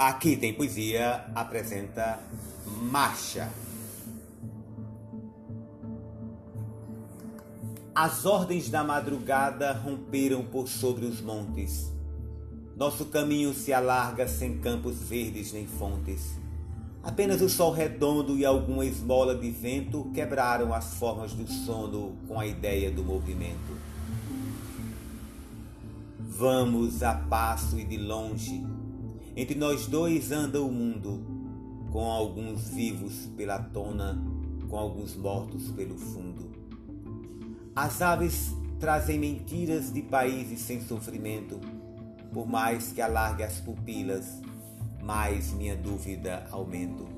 Aqui tem poesia apresenta Marcha. As ordens da madrugada romperam por sobre os montes. Nosso caminho se alarga sem campos verdes nem fontes. Apenas o sol redondo e alguma esmola de vento quebraram as formas do sono com a ideia do movimento. Vamos a passo e de longe entre nós dois anda o mundo, com alguns vivos pela tona, com alguns mortos pelo fundo. As aves trazem mentiras de países sem sofrimento, por mais que alargue as pupilas, mais minha dúvida aumento.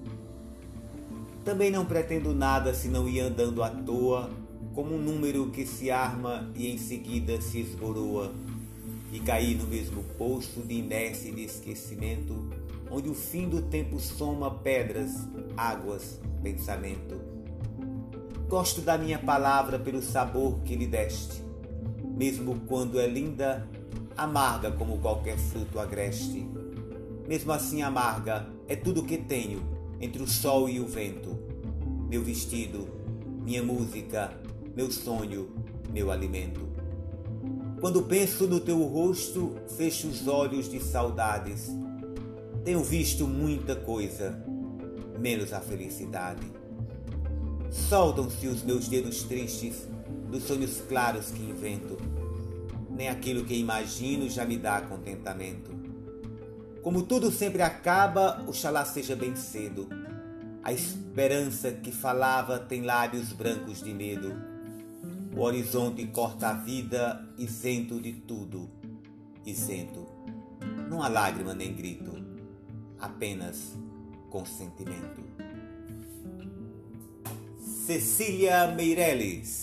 Também não pretendo nada se não ir andando à toa, como um número que se arma e em seguida se esboroa e cair no mesmo poço de inércia e de esquecimento, onde o fim do tempo soma pedras, águas, pensamento. Gosto da minha palavra pelo sabor que lhe deste, mesmo quando é linda, amarga como qualquer fruto agreste. Mesmo assim amarga é tudo que tenho entre o sol e o vento. Meu vestido, minha música, meu sonho, meu alimento. Quando penso no teu rosto, fecho os olhos de saudades. Tenho visto muita coisa, menos a felicidade. Soltam-se os meus dedos tristes dos sonhos claros que invento. Nem aquilo que imagino já me dá contentamento. Como tudo sempre acaba, oxalá seja bem cedo. A esperança que falava tem lábios brancos de medo o horizonte corta a vida, isento de tudo, isento. Não há lágrima nem grito, apenas consentimento. Cecília Meirelles